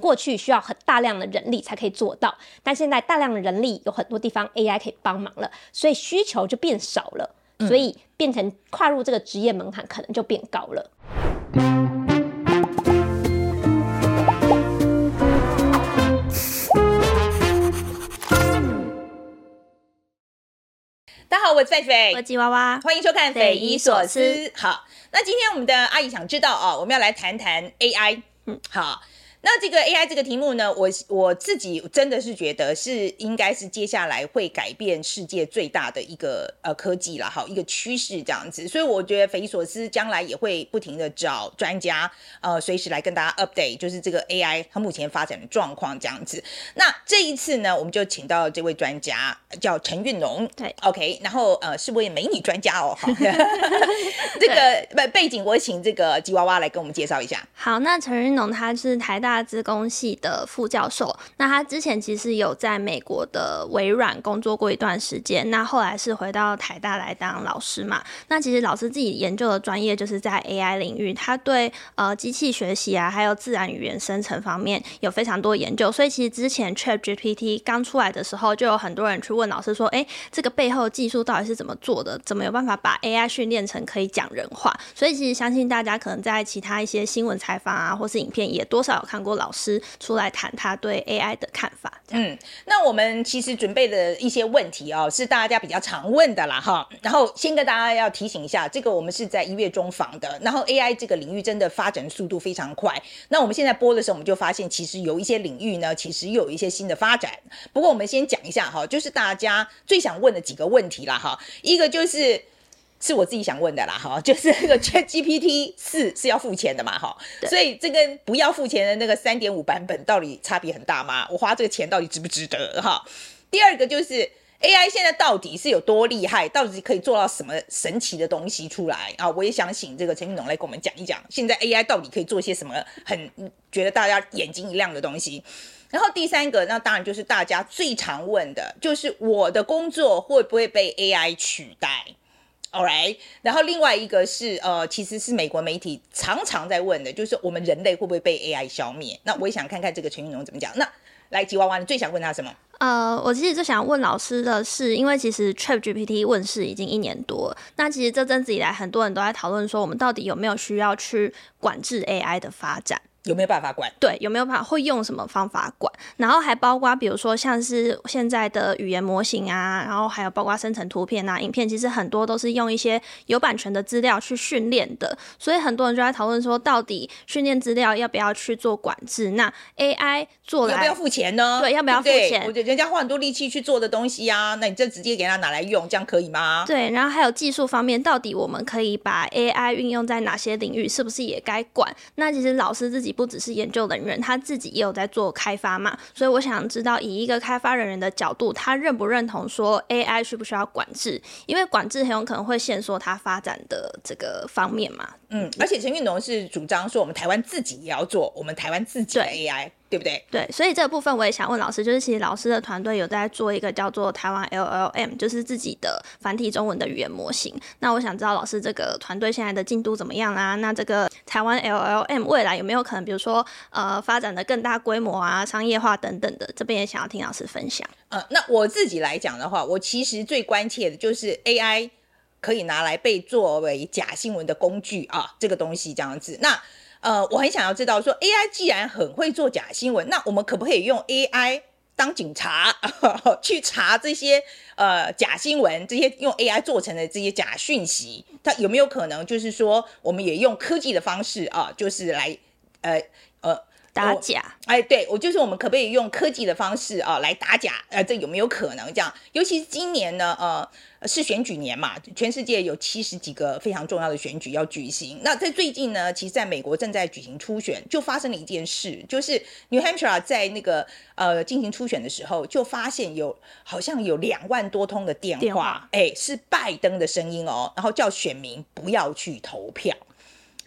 过去需要很大量的人力才可以做到，但现在大量的人力有很多地方 AI 可以帮忙了，所以需求就变少了，所以变成跨入这个职业门槛可能就变高了。大家好，我是狒狒，我是吉娃娃，欢迎收看《匪夷所思》。好，那今天我们的阿姨想知道啊，我们要来谈谈 AI。嗯，好。那这个 AI 这个题目呢，我我自己真的是觉得是应该是接下来会改变世界最大的一个呃科技了，好，一个趋势这样子，所以我觉得匪夷所思将来也会不停的找专家呃随时来跟大家 update，就是这个 AI 它目前发展的状况这样子。那这一次呢，我们就请到这位专家叫陈运龙，对，OK，然后呃是位美女专家哦，好，这个背背景我请这个吉娃娃来跟我们介绍一下。好，那陈运龙他是台大。大资工系的副教授，那他之前其实有在美国的微软工作过一段时间，那后来是回到台大来当老师嘛。那其实老师自己研究的专业就是在 AI 领域，他对呃机器学习啊，还有自然语言生成方面有非常多研究。所以其实之前 ChatGPT 刚出来的时候，就有很多人去问老师说：“哎、这个背后技术到底是怎么做的？怎么有办法把 AI 训练成可以讲人话？”所以其实相信大家可能在其他一些新闻采访啊，或是影片也多少有看。过老师出来谈他对 AI 的看法。嗯，那我们其实准备的一些问题哦，是大家比较常问的啦哈。然后先跟大家要提醒一下，这个我们是在一月中访的。然后 AI 这个领域真的发展速度非常快。那我们现在播的时候，我们就发现其实有一些领域呢，其实有一些新的发展。不过我们先讲一下哈，就是大家最想问的几个问题啦哈。一个就是。是我自己想问的啦，哈，就是那个 ChatGPT 四是要付钱的嘛，哈，所以这个不要付钱的那个三点五版本到底差别很大吗？我花这个钱到底值不值得？哈，第二个就是 AI 现在到底是有多厉害，到底可以做到什么神奇的东西出来啊？我也想请这个陈韵农来跟我们讲一讲，现在 AI 到底可以做些什么很觉得大家眼睛一亮的东西。然后第三个，那当然就是大家最常问的，就是我的工作会不会被 AI 取代 Alright，然后另外一个是呃，其实是美国媒体常常在问的，就是我们人类会不会被 AI 消灭？那我也想看看这个陈云龙怎么讲。那来吉娃娃，你最想问他什么？呃，我其实最想问老师的是，因为其实 ChatGPT 问世已经一年多，那其实这阵子以来，很多人都在讨论说，我们到底有没有需要去管制 AI 的发展？有没有办法管？对，有没有办法会用什么方法管？然后还包括比如说像是现在的语言模型啊，然后还有包括生成图片啊、影片，其实很多都是用一些有版权的资料去训练的，所以很多人就在讨论说，到底训练资料要不要去做管制？那 AI 做了要不要付钱呢？对，要不要付钱？我觉得人家花很多力气去做的东西啊，那你就直接给他拿来用，这样可以吗？对，然后还有技术方面，到底我们可以把 AI 运用在哪些领域？是不是也该管？那其实老师自己。不只是研究人员，他自己也有在做开发嘛，所以我想知道，以一个开发人员的角度，他认不认同说 AI 需不需要管制？因为管制很有可能会限缩它发展的这个方面嘛。嗯，而且陈运农是主张说，我们台湾自己也要做我们台湾自己的 AI。对不对？对，所以这个部分我也想问老师，就是其实老师的团队有在做一个叫做台湾 LLM，就是自己的繁体中文的语言模型。那我想知道老师这个团队现在的进度怎么样啊？那这个台湾 LLM 未来有没有可能，比如说呃，发展的更大规模啊，商业化等等的？这边也想要听老师分享。呃，那我自己来讲的话，我其实最关切的就是 AI 可以拿来被作为假新闻的工具啊，这个东西这样子。那呃，我很想要知道说，AI 既然很会做假新闻，那我们可不可以用 AI 当警察，去查这些呃假新闻，这些用 AI 做成的这些假讯息？它有没有可能就是说，我们也用科技的方式啊，就是来呃呃打假？哎，对，我就是我们可不可以用科技的方式啊来打假？呃，这有没有可能这样？尤其是今年呢，呃。是选举年嘛，全世界有七十几个非常重要的选举要举行。那在最近呢，其实在美国正在举行初选，就发生了一件事，就是 New Hampshire 在那个呃进行初选的时候，就发现有好像有两万多通的电话，哎，是拜登的声音哦，然后叫选民不要去投票。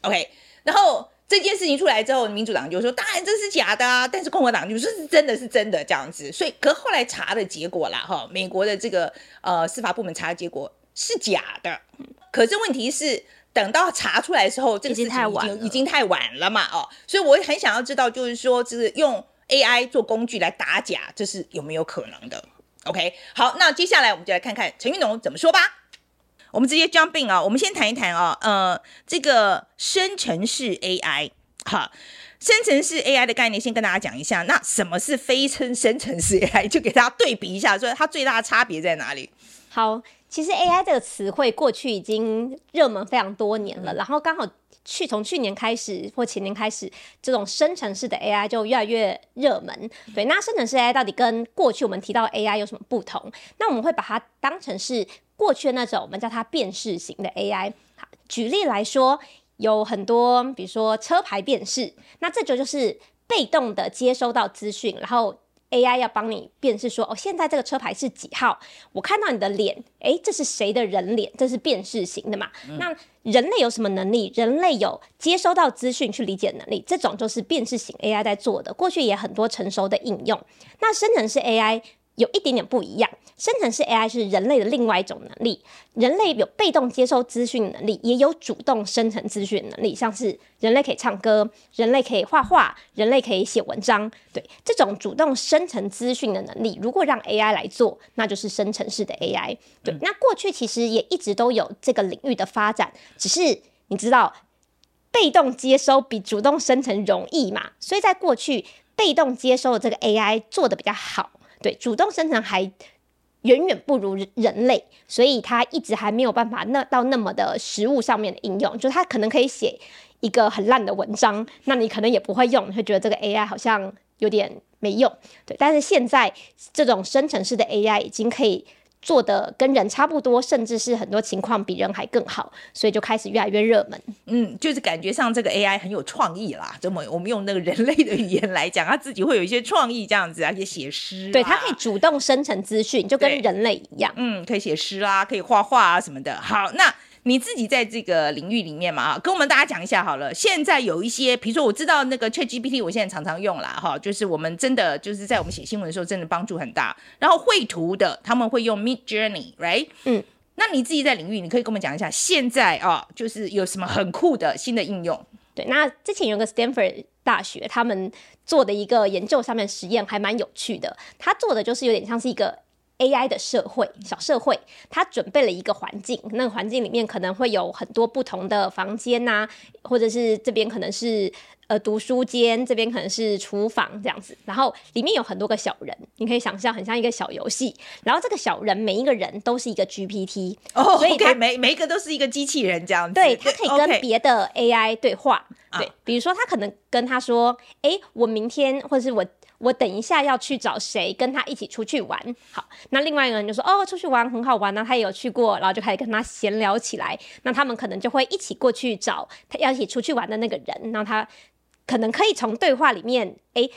OK，然后。这件事情出来之后，民主党就说当然这是假的啊，但是共和党就说是真的是真的这样子。所以，可后来查的结果啦，哈，美国的这个呃司法部门查的结果是假的。可是问题是，等到查出来的时候，这个事情已经太晚已经太晚了嘛，哦，所以我很想要知道，就是说，就是用 AI 做工具来打假，这是有没有可能的？OK，好，那接下来我们就来看看陈昱农怎么说吧。我们直接 jump in 啊，我们先谈一谈啊，呃，这个生成式 AI，哈，生成式 AI 的概念，先跟大家讲一下。那什么是非生生成式 AI？就给大家对比一下，说它最大的差别在哪里？好。其实 AI 这个词汇过去已经热门非常多年了，然后刚好去从去年开始或前年开始，这种生成式的 AI 就越来越热门。对，那生成式 AI 到底跟过去我们提到 AI 有什么不同？那我们会把它当成是过去的那种我们叫它辨识型的 AI。好，举例来说，有很多，比如说车牌辨识，那这就就是被动的接收到资讯，然后。AI 要帮你辨识说，哦，现在这个车牌是几号？我看到你的脸，诶，这是谁的人脸？这是辨识型的嘛？嗯、那人类有什么能力？人类有接收到资讯去理解能力，这种就是辨识型 AI 在做的。过去也很多成熟的应用。那生成式 AI。有一点点不一样，生成式 AI 是人类的另外一种能力。人类有被动接收资讯能力，也有主动生成资讯能力。像是人类可以唱歌，人类可以画画，人类可以写文章。对，这种主动生成资讯的能力，如果让 AI 来做，那就是生成式的 AI。对，那过去其实也一直都有这个领域的发展，只是你知道，被动接收比主动生成容易嘛？所以在过去，被动接收的这个 AI 做的比较好。对，主动生成还远远不如人类，所以它一直还没有办法那到那么的实物上面的应用。就它可能可以写一个很烂的文章，那你可能也不会用，会觉得这个 AI 好像有点没用。对，但是现在这种生成式的 AI 已经可以。做的跟人差不多，甚至是很多情况比人还更好，所以就开始越来越热门。嗯，就是感觉上这个 AI 很有创意啦。这么我们用那个人类的语言来讲，他自己会有一些创意这样子，而且写诗。对，他可以主动生成资讯，就跟人类一样。嗯，可以写诗啦，可以画画啊什么的。好，那。你自己在这个领域里面嘛，啊，跟我们大家讲一下好了。现在有一些，比如说我知道那个 ChatGPT，我现在常常用啦，哈，就是我们真的就是在我们写新闻的时候，真的帮助很大。然后绘图的他们会用 Midjourney，right？嗯，那你自己在领域，你可以跟我们讲一下，现在啊，就是有什么很酷的新的应用？对，那之前有个 Stanford 大学他们做的一个研究上面实验还蛮有趣的，他做的就是有点像是一个。AI 的社会小社会，他准备了一个环境，那个环境里面可能会有很多不同的房间呐、啊，或者是这边可能是呃读书间，这边可能是厨房这样子，然后里面有很多个小人，你可以想象很像一个小游戏，然后这个小人每一个人都是一个 GPT，哦，所以他、okay, 每每一个都是一个机器人这样子，对，他可以跟别的 AI 对话，对，比如说他可能跟他说，哎、欸，我明天或者是我。我等一下要去找谁跟他一起出去玩，好，那另外一个人就说哦，出去玩很好玩啊，他也有去过，然后就开始跟他闲聊起来。那他们可能就会一起过去找他要一起出去玩的那个人，那他可能可以从对话里面，哎，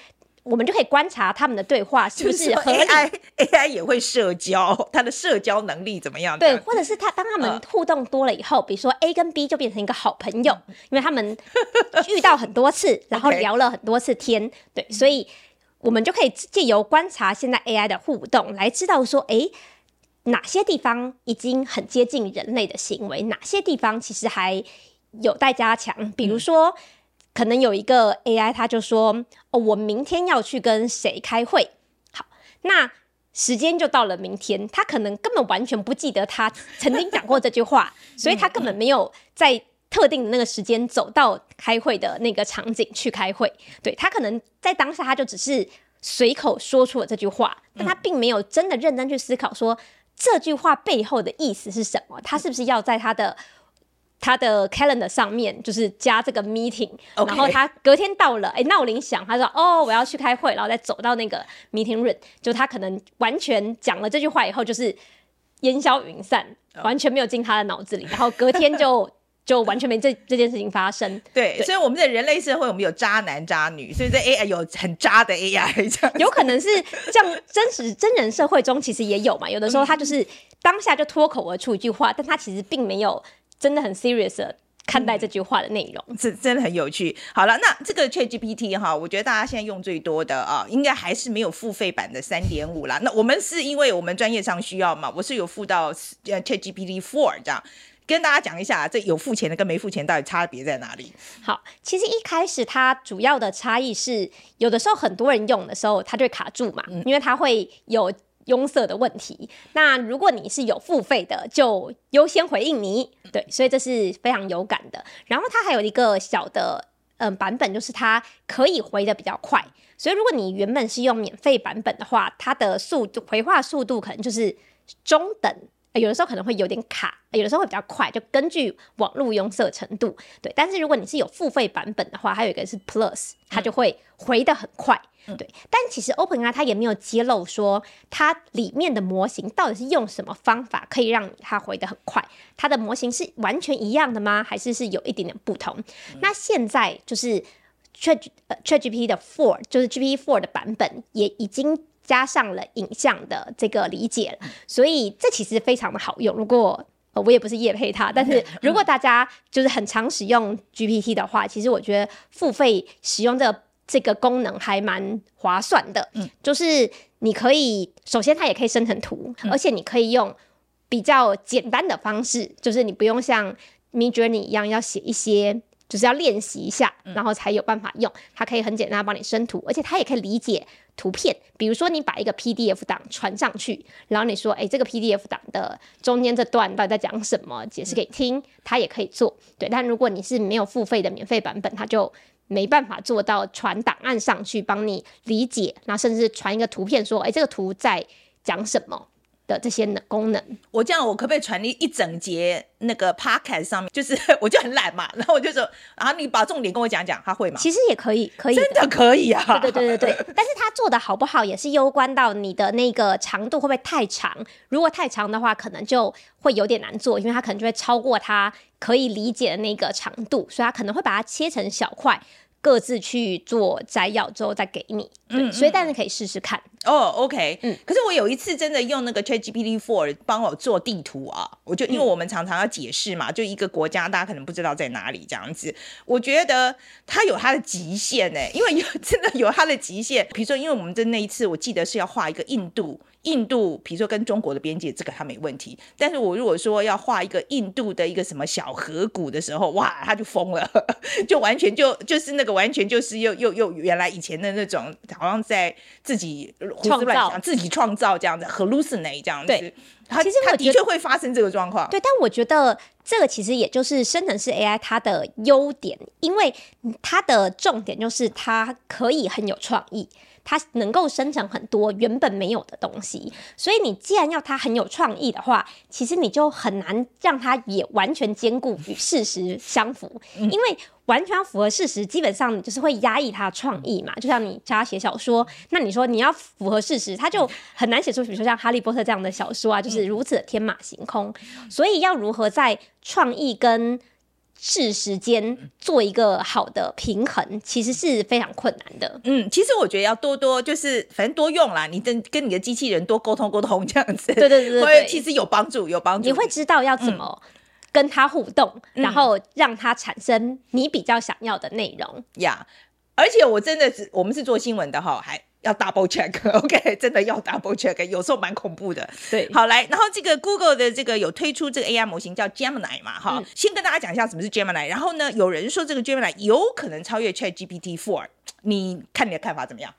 我们就可以观察他们的对话是不是合理。AI，AI 也会社交，他的社交能力怎么样？对，或者是他当他们互动多了以后，比如说 A 跟 B 就变成一个好朋友，因为他们遇到很多次，然后聊了很多次天，对，所以。我们就可以借由观察现在 AI 的互动，来知道说，诶，哪些地方已经很接近人类的行为，哪些地方其实还有待加强。比如说，可能有一个 AI，他就说，哦，我明天要去跟谁开会。好，那时间就到了明天，他可能根本完全不记得他曾经讲过这句话，所以他根本没有在。特定的那个时间走到开会的那个场景去开会，对，他可能在当下他就只是随口说出了这句话，但他并没有真的认真去思考说这句话背后的意思是什么，他是不是要在他的他的 calendar 上面就是加这个 meeting，然后他隔天到了，哎，闹铃响，他说哦我要去开会，然后再走到那个 meeting room，就他可能完全讲了这句话以后就是烟消云散，完全没有进他的脑子里，然后隔天就。就完全没这这件事情发生。对，对，所以我们的人类社会，我们有渣男渣女，所以在 AI 有很渣的 AI 这样。有可能是这样，真实真人社会中其实也有嘛。有的时候他就是当下就脱口而出一句话，但他其实并没有真的很 serious 的看待这句话的内容。是真的很有趣。好了，那这个 ChatGPT 哈，我觉得大家现在用最多的啊，应该还是没有付费版的三点五啦。那我们是因为我们专业上需要嘛，我是有付到呃 ChatGPT Four 这样。跟大家讲一下，这有付钱的跟没付钱到底差别在哪里？好，其实一开始它主要的差异是，有的时候很多人用的时候，它就会卡住嘛，嗯、因为它会有拥塞的问题。那如果你是有付费的，就优先回应你。对，所以这是非常有感的。然后它还有一个小的嗯版本，就是它可以回的比较快。所以如果你原本是用免费版本的话，它的速度回话速度可能就是中等。有的时候可能会有点卡，有的时候会比较快，就根据网络拥塞程度。对，但是如果你是有付费版本的话，还有一个是 Plus，它就会回的很快。嗯、对，但其实 OpenAI 它也没有揭露说它里面的模型到底是用什么方法可以让它回的很快。它的模型是完全一样的吗？还是是有一点点不同？嗯、那现在就是 Chat 呃 ChatGPT 的 Four，就是 GPT Four 的版本也已经。加上了影像的这个理解，所以这其实非常的好用。如果呃我也不是业配它，但是如果大家就是很常使用 GPT 的话，其实我觉得付费使用这个这个功能还蛮划算的。嗯，就是你可以首先它也可以生成图，而且你可以用比较简单的方式，就是你不用像 Midjourney 一样要写一些。就是要练习一下，然后才有办法用。它可以很简单帮你生图，而且它也可以理解图片。比如说，你把一个 PDF 档传上去，然后你说：“哎，这个 PDF 档的中间这段到底在讲什么？”解释给听，他也可以做。对，但如果你是没有付费的免费版本，他就没办法做到传档案上去帮你理解，那甚至传一个图片说：“哎，这个图在讲什么？”的这些功能，我这样我可不可以传递一整节那个 podcast 上面？就是我就很懒嘛，然后我就说，然后你把重点跟我讲讲，他会吗？其实也可以，可以，真的可以啊！对对对对对，但是他做的好不好也是攸关到你的那个长度会不会太长？如果太长的话，可能就会有点难做，因为他可能就会超过他可以理解的那个长度，所以他可能会把它切成小块。各自去做摘要之后再给你，嗯，所以大家可以试试看哦。OK，嗯，可是我有一次真的用那个 ChatGPT Four 帮我做地图啊，我就因为我们常常要解释嘛，就一个国家大家可能不知道在哪里这样子，我觉得它有它的极限呢，因为有真的有它的极限。比如说，因为我们的那一次我记得是要画一个印度。印度，比如说跟中国的边界，这个它没问题。但是我如果说要画一个印度的一个什么小河谷的时候，哇，他就疯了，就完全就就是那个完全就是又又又原来以前的那种，好像在自己胡思乱想、自己创造这样子，hallucinate 这样子。对，他其实他的确会发生这个状况。对，但我觉得这个其实也就是生成式 AI 它的优点，因为它的重点就是它可以很有创意。它能够生成很多原本没有的东西，所以你既然要它很有创意的话，其实你就很难让它也完全兼顾与事实相符，因为完全符合事实，基本上你就是会压抑它的创意嘛。就像你叫他写小说，那你说你要符合事实，他就很难写出，比如说像《哈利波特》这样的小说啊，就是如此的天马行空。所以要如何在创意跟是时间做一个好的平衡，其实是非常困难的。嗯，其实我觉得要多多就是反正多用啦，你跟跟你的机器人多沟通沟通这样子。对对对对，其实有帮助，有帮助。你会知道要怎么跟他互动，嗯、然后让他产生你比较想要的内容呀。Yeah, 而且我真的是，我们是做新闻的哈，还。要 double check，OK，真的要 double check，有时候蛮恐怖的。对，好来，然后这个 Google 的这个有推出这个 AI 模型叫 Gemini 嘛，哈、嗯，先跟大家讲一下什么是 Gemini。然后呢，有人说这个 Gemini 有可能超越 ChatGPT for，你看你的看法怎么样？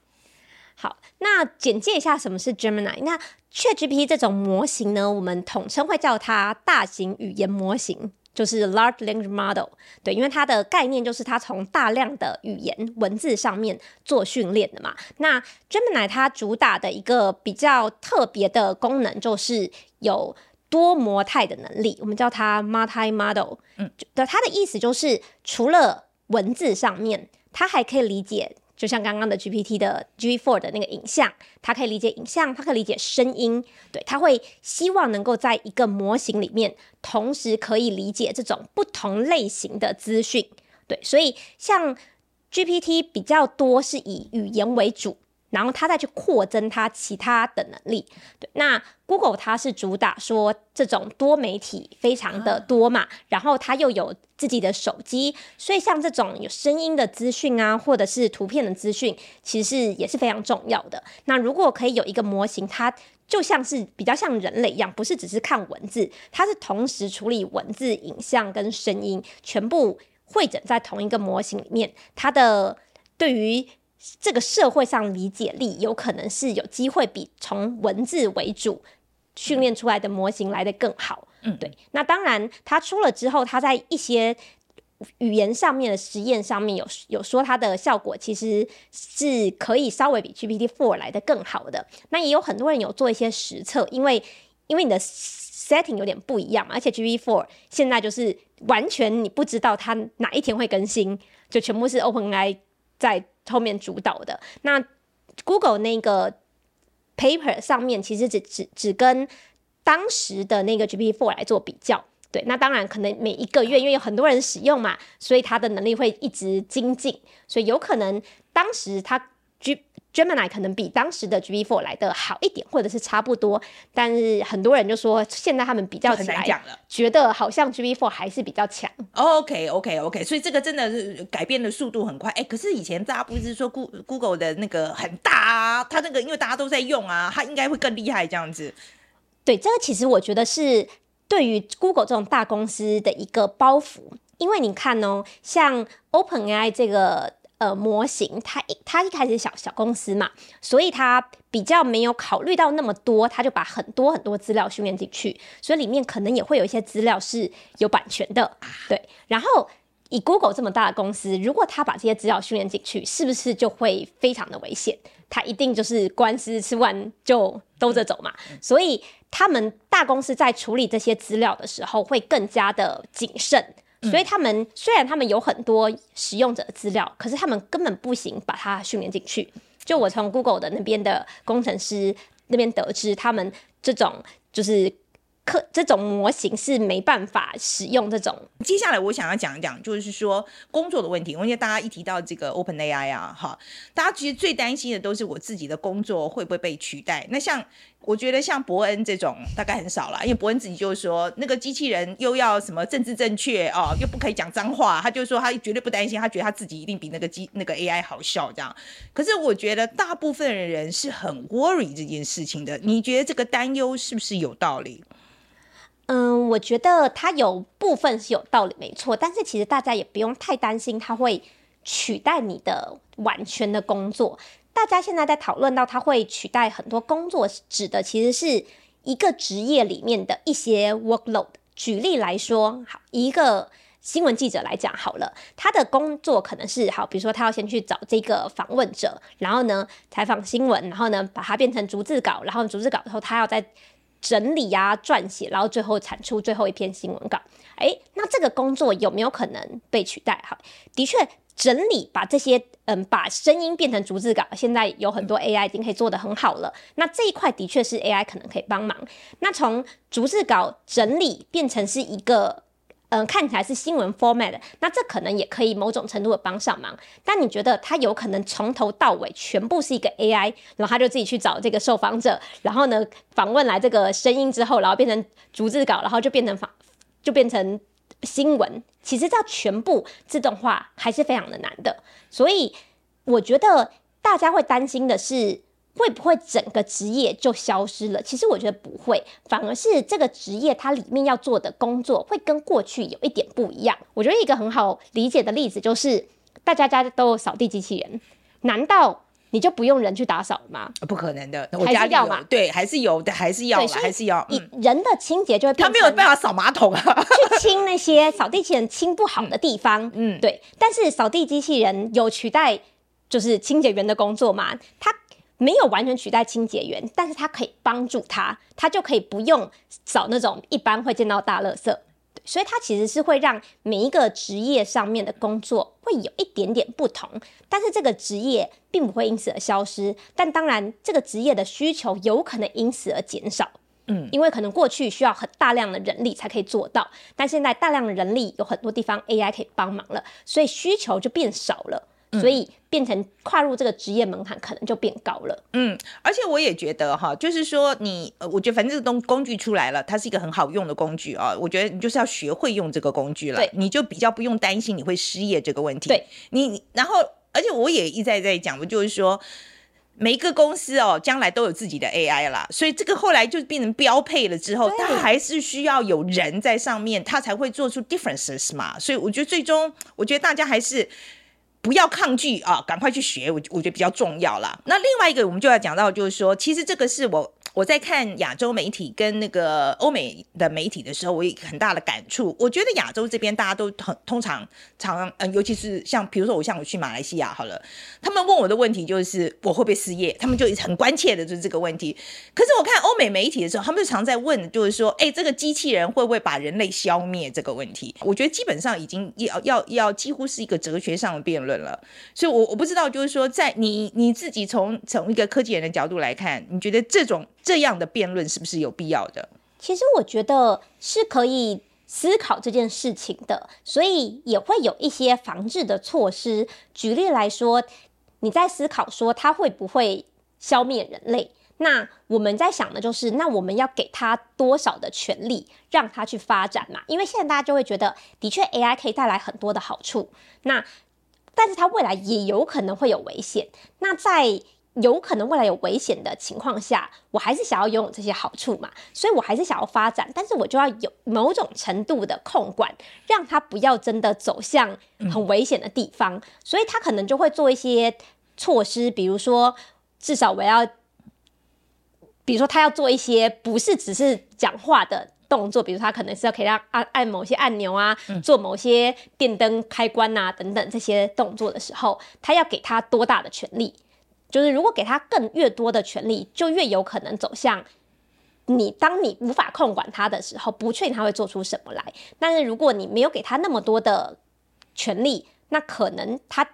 好，那简介一下什么是 Gemini。那 ChatGPT 这种模型呢，我们统称会叫它大型语言模型。就是 large language model，对，因为它的概念就是它从大量的语言文字上面做训练的嘛。那 Gemini 它主打的一个比较特别的功能，就是有多模态的能力，我们叫它 multi model。嗯，对，它的意思就是除了文字上面，它还可以理解。就像刚刚的 GPT 的 G4 的那个影像，它可以理解影像，它可以理解声音，对，它会希望能够在一个模型里面，同时可以理解这种不同类型的资讯，对，所以像 GPT 比较多是以语言为主，然后它再去扩增它其他的能力。对，那 Google 它是主打说这种多媒体非常的多嘛，然后它又有自己的手机，所以像这种有声音的资讯啊，或者是图片的资讯，其实是也是非常重要的。那如果可以有一个模型，它就像是比较像人类一样，不是只是看文字，它是同时处理文字、影像跟声音，全部汇整在同一个模型里面，它的对于这个社会上理解力有可能是有机会比从文字为主训练出来的模型来的更好。嗯，对。那当然，它出了之后，它在一些语言上面的实验上面有有说它的效果其实是可以稍微比 GPT Four 来的更好的。那也有很多人有做一些实测，因为因为你的 setting 有点不一样嘛，而且 GPT Four 现在就是完全你不知道它哪一天会更新，就全部是 OpenAI 在。后面主导的那 Google 那个 paper 上面，其实只只只跟当时的那个 GPT-4 来做比较。对，那当然可能每一个月，因为有很多人使用嘛，所以它的能力会一直精进，所以有可能当时它 G Gemini 可能比当时的 GPT-4 来的好一点，或者是差不多，但是很多人就说现在他们比较起来，觉得好像 GPT-4 还是比较强。OK OK OK，所以这个真的是改变的速度很快。哎，可是以前大家不是说 Google 的那个很大啊，它那个因为大家都在用啊，它应该会更厉害这样子。对，这个其实我觉得是对于 Google 这种大公司的一个包袱，因为你看哦，像 OpenAI 这个。呃，模型它一它一开始小小公司嘛，所以它比较没有考虑到那么多，它就把很多很多资料训练进去，所以里面可能也会有一些资料是有版权的，对。然后以 Google 这么大的公司，如果它把这些资料训练进去，是不是就会非常的危险？它一定就是官司吃完就兜着走嘛。所以他们大公司在处理这些资料的时候，会更加的谨慎。所以他们虽然他们有很多使用者的资料，可是他们根本不行把它训练进去。就我从 Google 的那边的工程师那边得知，他们这种就是。可这种模型是没办法使用这种。接下来我想要讲一讲，就是说工作的问题。因为大家一提到这个 OpenAI 啊，哈，大家其实最担心的都是我自己的工作会不会被取代。那像我觉得像伯恩这种大概很少了，因为伯恩自己就是说，那个机器人又要什么政治正确哦，又不可以讲脏话，他就说他绝对不担心，他觉得他自己一定比那个机那个 AI 好笑这样。可是我觉得大部分的人是很 worry 这件事情的。你觉得这个担忧是不是有道理？嗯，我觉得它有部分是有道理，没错。但是其实大家也不用太担心它会取代你的完全的工作。大家现在在讨论到它会取代很多工作，指的其实是一个职业里面的一些 workload。举例来说，好，一个新闻记者来讲好了，他的工作可能是好，比如说他要先去找这个访问者，然后呢采访新闻，然后呢把它变成逐字稿，然后逐字稿之后他要再。整理呀、啊，撰写，然后最后产出最后一篇新闻稿。诶，那这个工作有没有可能被取代？哈，的确，整理把这些嗯，把声音变成逐字稿，现在有很多 AI 已经可以做得很好了。那这一块的确是 AI 可能可以帮忙。那从逐字稿整理变成是一个。嗯，看起来是新闻 format，那这可能也可以某种程度的帮上忙。但你觉得它有可能从头到尾全部是一个 AI，然后他就自己去找这个受访者，然后呢访问来这个声音之后，然后变成逐字稿，然后就变成访，就变成新闻。其实这全部自动化还是非常的难的，所以我觉得大家会担心的是。会不会整个职业就消失了？其实我觉得不会，反而是这个职业它里面要做的工作会跟过去有一点不一样。我觉得一个很好理解的例子就是，大家家都有扫地机器人，难道你就不用人去打扫了吗？不可能的，我家里有，还是要嘛？对，还是有的，还是要，还是要。以人的清洁就会他没有办法扫马桶啊，去清那些扫地机器人清不好的 地方。嗯，对。但是扫地机器人有取代就是清洁员的工作吗？他。没有完全取代清洁员，但是它可以帮助他，他就可以不用找那种一般会见到大垃圾。对，所以它其实是会让每一个职业上面的工作会有一点点不同，但是这个职业并不会因此而消失。但当然，这个职业的需求有可能因此而减少。嗯，因为可能过去需要很大量的人力才可以做到，但现在大量的人力有很多地方 AI 可以帮忙了，所以需求就变少了。所以变成跨入这个职业门槛可能就变高了。嗯，而且我也觉得哈，就是说你，呃，我觉得反正这个东工具出来了，它是一个很好用的工具啊。我觉得你就是要学会用这个工具了，对，你就比较不用担心你会失业这个问题。对，你然后，而且我也一再在讲，我就是说。每一个公司哦，将来都有自己的 AI 啦，所以这个后来就变成标配了。之后，它还是需要有人在上面，它才会做出 differences 嘛。所以我觉得最终，我觉得大家还是不要抗拒啊，赶快去学，我我觉得比较重要啦。那另外一个，我们就要讲到，就是说，其实这个是我。我在看亚洲媒体跟那个欧美的媒体的时候，我有很大的感触。我觉得亚洲这边大家都很通常常嗯，尤其是像比如说我像我去马来西亚好了，他们问我的问题就是我会不会失业，他们就很关切的就是这个问题。可是我看欧美媒体的时候，他们就常在问，就是说，哎，这个机器人会不会把人类消灭这个问题？我觉得基本上已经要要要几乎是一个哲学上的辩论了。所以，我我不知道，就是说，在你你自己从从一个科技人的角度来看，你觉得这种。这样的辩论是不是有必要的？其实我觉得是可以思考这件事情的，所以也会有一些防治的措施。举例来说，你在思考说它会不会消灭人类？那我们在想的就是，那我们要给他多少的权利，让他去发展嘛？因为现在大家就会觉得，的确 AI 可以带来很多的好处，那但是它未来也有可能会有危险。那在有可能未来有危险的情况下，我还是想要拥有这些好处嘛，所以我还是想要发展，但是我就要有某种程度的控管，让他不要真的走向很危险的地方，所以他可能就会做一些措施，比如说至少我要，比如说他要做一些不是只是讲话的动作，比如他可能是要可以让按按某些按钮啊，做某些电灯开关啊等等这些动作的时候，他要给他多大的权利？就是如果给他更越多的权利，就越有可能走向你。当你无法控管他的时候，不确定他会做出什么来。但是如果你没有给他那么多的权利，那可能他。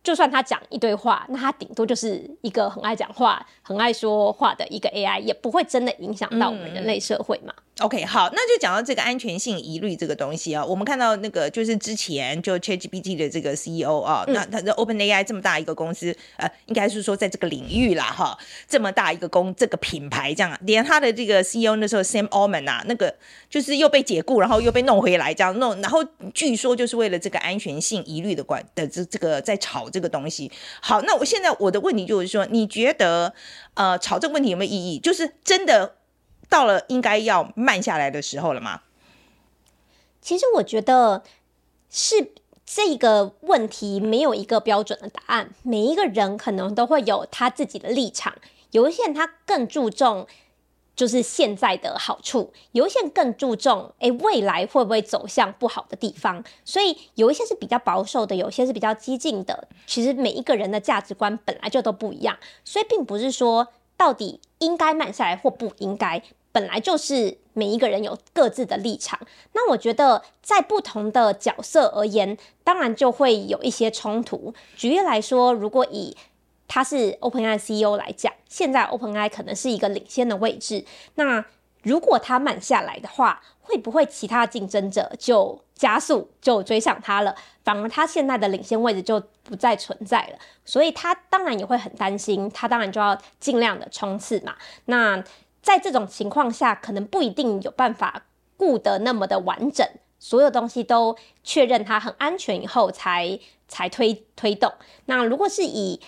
就算他讲一堆话，那他顶多就是一个很爱讲话、很爱说话的一个 AI，也不会真的影响到我们人类社会嘛。嗯。OK，好，那就讲到这个安全性疑虑这个东西啊。我们看到那个就是之前就 ChatGPT 的这个 CEO 啊，嗯、那他的 OpenAI 这么大一个公司，呃，应该是说在这个领域啦哈，这么大一个公这个品牌这样，连他的这个 CEO 那时候 Sam Altman 啊，那个就是又被解雇，然后又被弄回来这样弄，然后据说就是为了这个安全性疑虑的关的这这个在炒。这个东西好，那我现在我的问题就是说，你觉得呃，炒这个问题有没有意义？就是真的到了应该要慢下来的时候了吗？其实我觉得是这个问题没有一个标准的答案，每一个人可能都会有他自己的立场，有一些人他更注重。就是现在的好处，有一些人更注重，哎，未来会不会走向不好的地方？所以有一些是比较保守的，有些是比较激进的。其实每一个人的价值观本来就都不一样，所以并不是说到底应该慢下来或不应该，本来就是每一个人有各自的立场。那我觉得在不同的角色而言，当然就会有一些冲突。举例来说，如果以他是 OpenAI CEO 来讲，现在 OpenAI 可能是一个领先的位置。那如果他慢下来的话，会不会其他竞争者就加速就追上他了？反而他现在的领先位置就不再存在了。所以他当然也会很担心，他当然就要尽量的冲刺嘛。那在这种情况下，可能不一定有办法顾得那么的完整，所有东西都确认它很安全以后才才推推动。那如果是以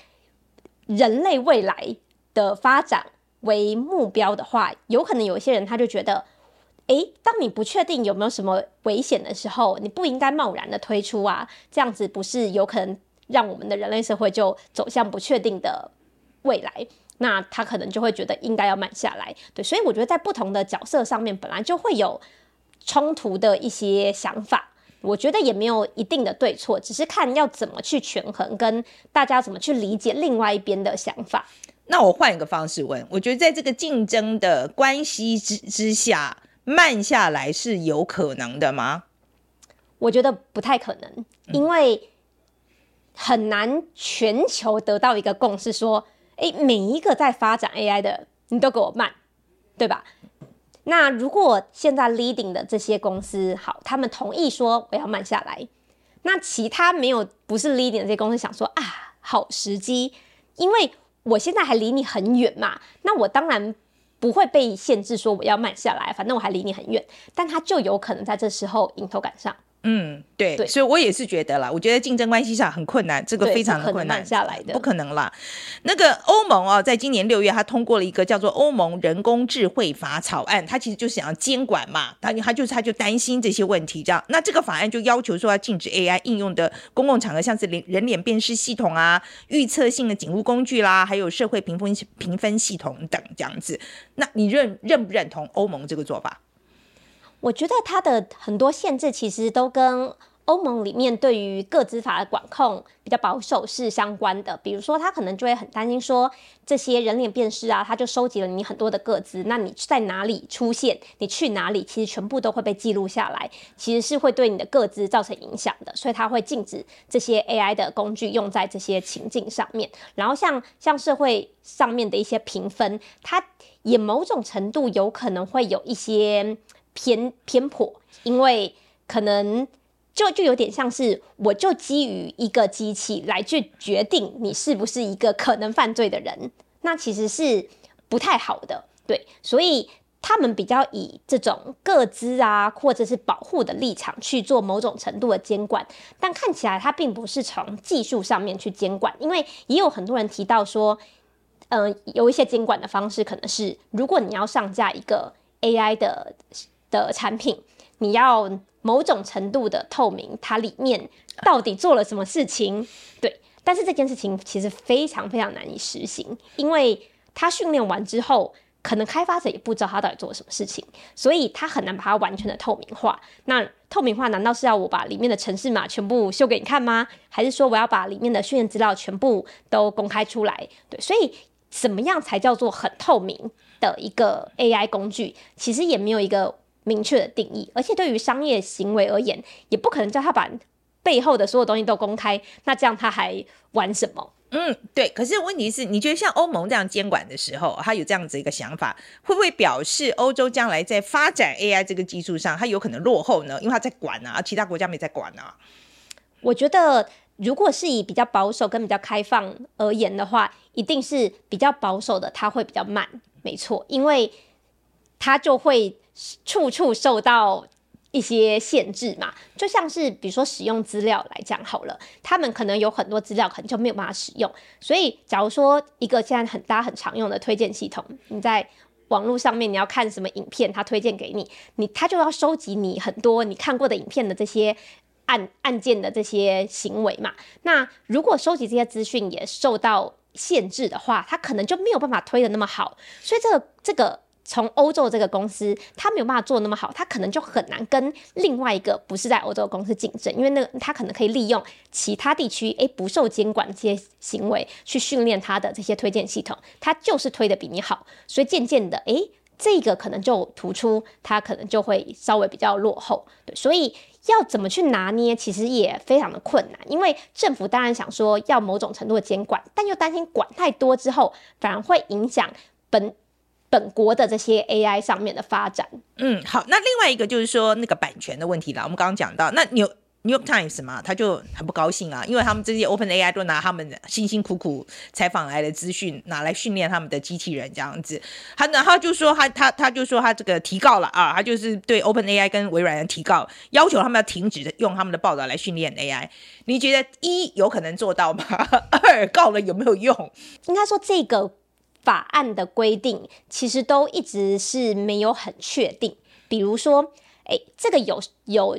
人类未来的发展为目标的话，有可能有一些人他就觉得，诶，当你不确定有没有什么危险的时候，你不应该贸然的推出啊，这样子不是有可能让我们的人类社会就走向不确定的未来？那他可能就会觉得应该要慢下来。对，所以我觉得在不同的角色上面本来就会有冲突的一些想法。我觉得也没有一定的对错，只是看要怎么去权衡，跟大家怎么去理解另外一边的想法。那我换一个方式问，我觉得在这个竞争的关系之之下，慢下来是有可能的吗？我觉得不太可能，因为很难全球得到一个共识，说，哎，每一个在发展 AI 的，你都给我慢，对吧？那如果现在 leading 的这些公司好，他们同意说我要慢下来，那其他没有不是 leading 的这些公司想说啊，好时机，因为我现在还离你很远嘛，那我当然不会被限制说我要慢下来，反正我还离你很远，但他就有可能在这时候迎头赶上。嗯，对，对，所以我也是觉得啦，我觉得竞争关系上很困难，这个非常的困难，下来的不可能啦。那个欧盟啊，在今年六月，他通过了一个叫做《欧盟人工智慧法》草案，他其实就是想要监管嘛，他他就是他就担心这些问题，这样。那这个法案就要求说要禁止 AI 应用的公共场合，像是人人脸辨识系统啊、预测性的警务工具啦，还有社会评分评分系统等这样子。那你认认不认同欧盟这个做法？我觉得它的很多限制其实都跟欧盟里面对于个资法的管控比较保守是相关的。比如说，他可能就会很担心说，这些人脸辨识啊，他就收集了你很多的个资，那你在哪里出现，你去哪里，其实全部都会被记录下来，其实是会对你的个资造成影响的。所以他会禁止这些 AI 的工具用在这些情境上面。然后像像社会上面的一些评分，它也某种程度有可能会有一些。偏偏颇，因为可能就就有点像是，我就基于一个机器来去决定你是不是一个可能犯罪的人，那其实是不太好的，对，所以他们比较以这种个资啊，或者是保护的立场去做某种程度的监管，但看起来它并不是从技术上面去监管，因为也有很多人提到说，嗯、有一些监管的方式可能是，如果你要上架一个 AI 的。的产品，你要某种程度的透明，它里面到底做了什么事情？对，但是这件事情其实非常非常难以实行，因为它训练完之后，可能开发者也不知道它到底做了什么事情，所以它很难把它完全的透明化。那透明化难道是要我把里面的程式码全部秀给你看吗？还是说我要把里面的训练资料全部都公开出来？对，所以怎么样才叫做很透明的一个 AI 工具？其实也没有一个。明确的定义，而且对于商业行为而言，也不可能叫他把背后的所有东西都公开。那这样他还玩什么？嗯，对。可是问题是，你觉得像欧盟这样监管的时候，他有这样子一个想法，会不会表示欧洲将来在发展 AI 这个技术上，它有可能落后呢？因为他在管啊，其他国家没在管啊。我觉得，如果是以比较保守跟比较开放而言的话，一定是比较保守的，它会比较慢，没错，因为它就会。处处受到一些限制嘛，就像是比如说使用资料来讲好了，他们可能有很多资料可能就没有办法使用，所以假如说一个现在很大很常用的推荐系统，你在网络上面你要看什么影片，它推荐给你，你它就要收集你很多你看过的影片的这些案案件的这些行为嘛，那如果收集这些资讯也受到限制的话，它可能就没有办法推得那么好，所以这个这个。从欧洲这个公司，他没有办法做那么好，他可能就很难跟另外一个不是在欧洲的公司竞争，因为那个他可能可以利用其他地区诶不受监管这些行为去训练他的这些推荐系统，他就是推的比你好，所以渐渐的诶这个可能就突出，他可能就会稍微比较落后，对，所以要怎么去拿捏，其实也非常的困难，因为政府当然想说要某种程度的监管，但又担心管太多之后反而会影响本。本国的这些 AI 上面的发展，嗯，好，那另外一个就是说那个版权的问题啦。我们刚刚讲到，那 New New York Times 嘛，他就很不高兴啊，因为他们这些 Open AI 都拿他们辛辛苦苦采访来的资讯拿来训练他们的机器人这样子，他然后就说他他他就说他这个提告了啊，他就是对 Open AI 跟微软的提告，要求他们要停止用他们的报道来训练 AI。你觉得一有可能做到吗？二告了有没有用？应该说这个。法案的规定其实都一直是没有很确定，比如说，诶，这个有有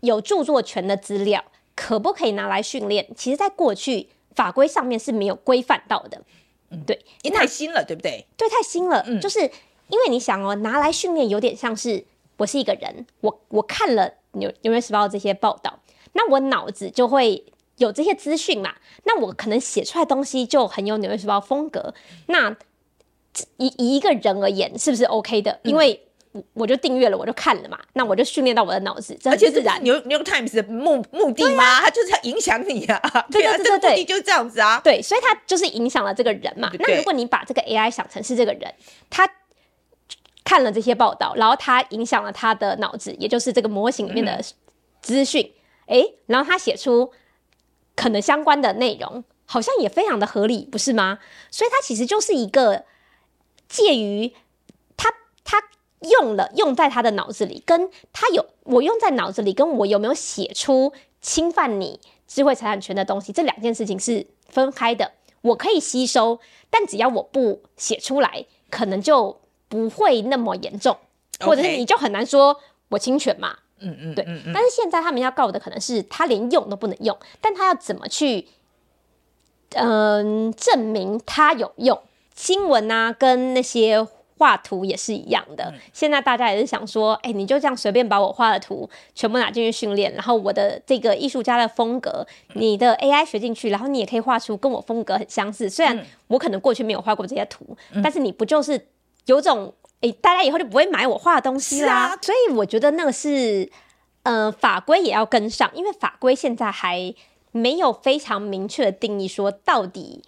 有著作权的资料可不可以拿来训练？其实，在过去法规上面是没有规范到的。嗯，对，因为太新了，对不对？对，太新了。嗯，就是因为你想哦，拿来训练有点像是我是一个人，我我看了纽纽约时报这些报道，那我脑子就会。有这些资讯嘛？那我可能写出来东西就很有《纽约时报》风格。那以以一个人而言，是不是 OK 的？因为我就订阅了，我就看了嘛。那我就训练到我的脑子，而且是《New New Times》的目目的吗？啊、它就是要影响你啊！对啊，对对对，这个目的就是这样子啊。对，所以它就是影响了这个人嘛。那如果你把这个 AI 想成是这个人，他看了这些报道，然后他影响了他的脑子，也就是这个模型里面的资讯。哎、嗯，然后他写出。可能相关的内容好像也非常的合理，不是吗？所以它其实就是一个介于他他用了用在他的脑子里，跟他有我用在脑子里，跟我有没有写出侵犯你智慧财产权的东西，这两件事情是分开的。我可以吸收，但只要我不写出来，可能就不会那么严重或者是你就很难说我侵权嘛。嗯嗯，对。但是现在他们要告的可能是他连用都不能用，但他要怎么去，嗯、呃，证明他有用？新闻啊，跟那些。画图也是一样的。嗯、现在大家也是想说，哎、欸，你就这样随便把我画的图全部拿进去训练，然后我的这个艺术家的风格，你的 AI 学进去，然后你也可以画出跟我风格很相似。虽然我可能过去没有画过这些图，嗯、但是你不就是有种，哎、欸，大家以后就不会买我画的东西啦。啊、所以我觉得那个是，呃，法规也要跟上，因为法规现在还没有非常明确的定义说到底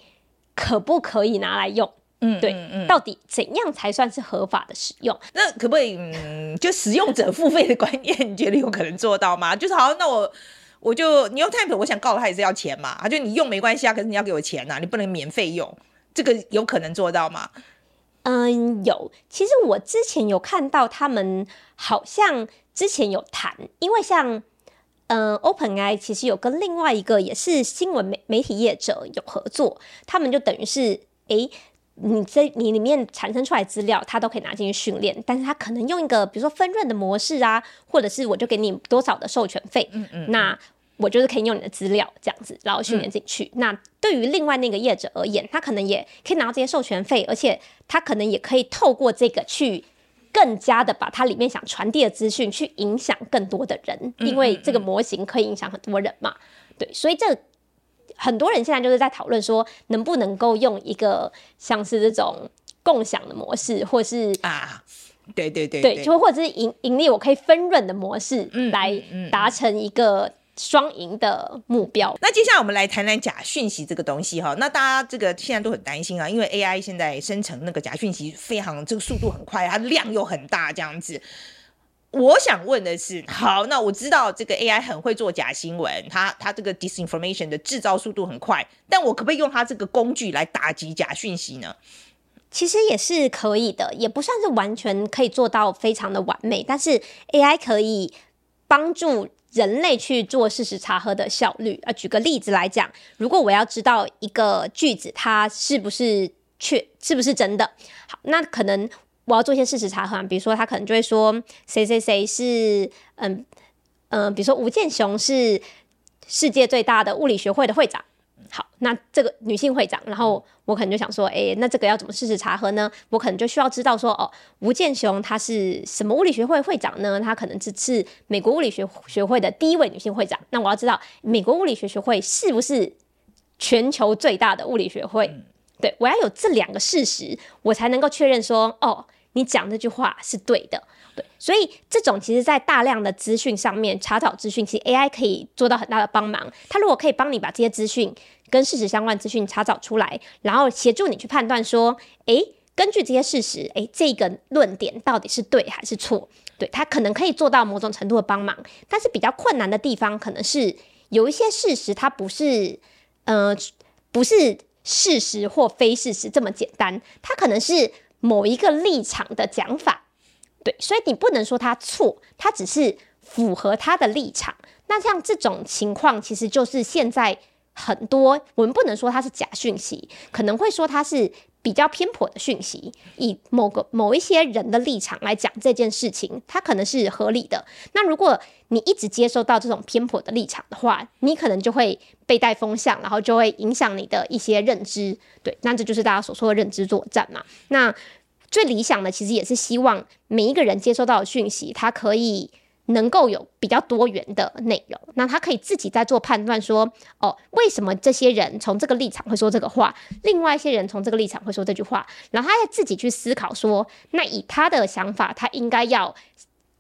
可不可以拿来用。嗯，对，嗯，到底怎样才算是合法的使用？那可不可以，嗯，就使用者付费的观念，你觉得有可能做到吗？就是好，那我我就你用 Type，我想告他也是要钱嘛，啊，就你用没关系啊，可是你要给我钱呐，啊，你不能免费用，这个有可能做到吗？嗯，有，其实我之前有看到他们好像之前有谈，因为像嗯 OpenAI 其实有跟另外一个也是新闻媒媒体业者有合作，他们就等于是诶。你这你里面产生出来资料，它都可以拿进去训练，但是它可能用一个比如说分润的模式啊，或者是我就给你多少的授权费，嗯嗯，那我就是可以用你的资料这样子，然后训练进去。嗯、那对于另外那个业者而言，他可能也可以拿到这些授权费，而且他可能也可以透过这个去更加的把它里面想传递的资讯去影响更多的人，因为这个模型可以影响很多人嘛，对，所以这。很多人现在就是在讨论说，能不能够用一个像是这种共享的模式，或是啊，对对对对，就或者是盈盈利，我可以分润的模式，来达成一个双赢的目标。那接下来我们来谈谈假讯息这个东西哈。那大家这个现在都很担心啊，因为 AI 现在生成那个假讯息非常这个速度很快，它量又很大，这样子。我想问的是，好，那我知道这个 AI 很会做假新闻，它它这个 disinformation 的制造速度很快，但我可不可以用它这个工具来打击假讯息呢？其实也是可以的，也不算是完全可以做到非常的完美，但是 AI 可以帮助人类去做事实查核的效率。啊，举个例子来讲，如果我要知道一个句子它是不是确是不是真的，好，那可能。我要做一些事实查核，比如说他可能就会说谁谁谁是嗯嗯，比如说吴健雄是世界最大的物理学会的会长。好，那这个女性会长，然后我可能就想说，诶，那这个要怎么事实查核呢？我可能就需要知道说，哦，吴健雄她是什么物理学会会长呢？她可能只是美国物理学学会的第一位女性会长。那我要知道美国物理学学会是不是全球最大的物理学会？对，我要有这两个事实，我才能够确认说，哦。你讲这句话是对的，对，所以这种其实，在大量的资讯上面查找资讯，其实 AI 可以做到很大的帮忙。它如果可以帮你把这些资讯跟事实相关资讯查找出来，然后协助你去判断说，诶，根据这些事实，诶，这个论点到底是对还是错？对，它可能可以做到某种程度的帮忙，但是比较困难的地方，可能是有一些事实它不是，呃，不是事实或非事实这么简单，它可能是。某一个立场的讲法，对，所以你不能说他错，他只是符合他的立场。那像这种情况，其实就是现在很多我们不能说它是假讯息，可能会说它是比较偏颇的讯息。以某个某一些人的立场来讲这件事情，它可能是合理的。那如果你一直接收到这种偏颇的立场的话，你可能就会被带风向，然后就会影响你的一些认知。对，那这就是大家所说的认知作战嘛。那最理想的其实也是希望每一个人接收到的讯息，他可以能够有比较多元的内容。那他可以自己在做判断，说哦，为什么这些人从这个立场会说这个话，另外一些人从这个立场会说这句话，然后他要自己去思考说，那以他的想法，他应该要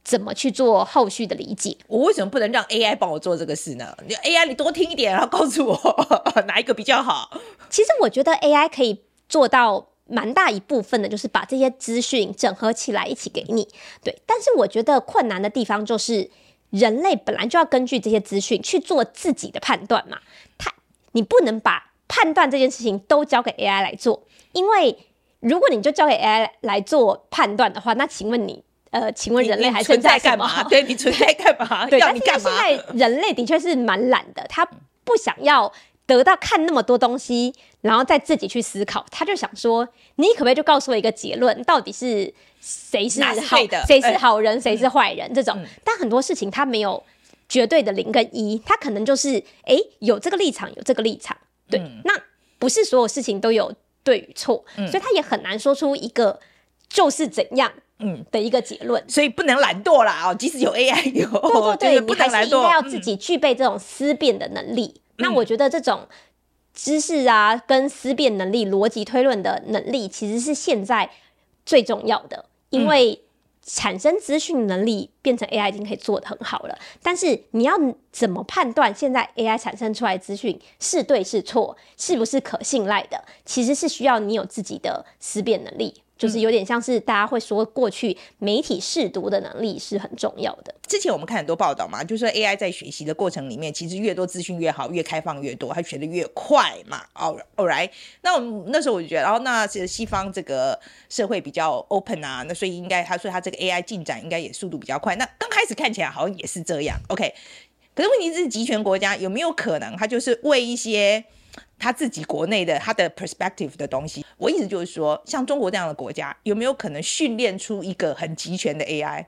怎么去做后续的理解？我为什么不能让 AI 帮我做这个事呢？你 AI 你多听一点，然后告诉我 哪一个比较好。其实我觉得 AI 可以做到。蛮大一部分的，就是把这些资讯整合起来一起给你，对。但是我觉得困难的地方就是，人类本来就要根据这些资讯去做自己的判断嘛。他，你不能把判断这件事情都交给 AI 来做，因为如果你就交给 AI 来做判断的话，那请问你，呃，请问人类还存在干嘛？对，你存在干嘛？对？但是现在人类的确是蛮懒的，他不想要得到看那么多东西，然后再自己去思考，他就想说，你可不可以就告诉我一个结论，到底是谁是好的，谁是好人，谁、欸、是坏人？这种、嗯，但很多事情他没有绝对的零跟一，他可能就是，哎、欸，有这个立场，有这个立场。对、嗯，那不是所有事情都有对与错、嗯，所以他也很难说出一个就是怎样嗯。的一个结论、嗯，所以不能懒惰啦哦，即使有 AI 有，对对对，就是、不能懒惰，你还是应该要自己具备这种思辨的能力、嗯。那我觉得这种知识啊，跟思辨能力、逻辑推论的能力，其实是现在最重要的，因为。产生资讯能力变成 AI 已经可以做得很好了，但是你要怎么判断现在 AI 产生出来资讯是对是错，是不是可信赖的？其实是需要你有自己的思辨能力。就是有点像是大家会说，过去媒体试读的能力是很重要的。之前我们看很多报道嘛，就是说 AI 在学习的过程里面，其实越多资讯越好，越开放越多，它学得越快嘛。哦，Alright，那我那时候我就觉得，哦，那是西方这个社会比较 open 啊，那所以应该他说他这个 AI 进展应该也速度比较快。那刚开始看起来好像也是这样，OK。可是问题是集权国家有没有可能，他就是为一些。他自己国内的他的 perspective 的东西，我意思就是说，像中国这样的国家，有没有可能训练出一个很集权的 AI？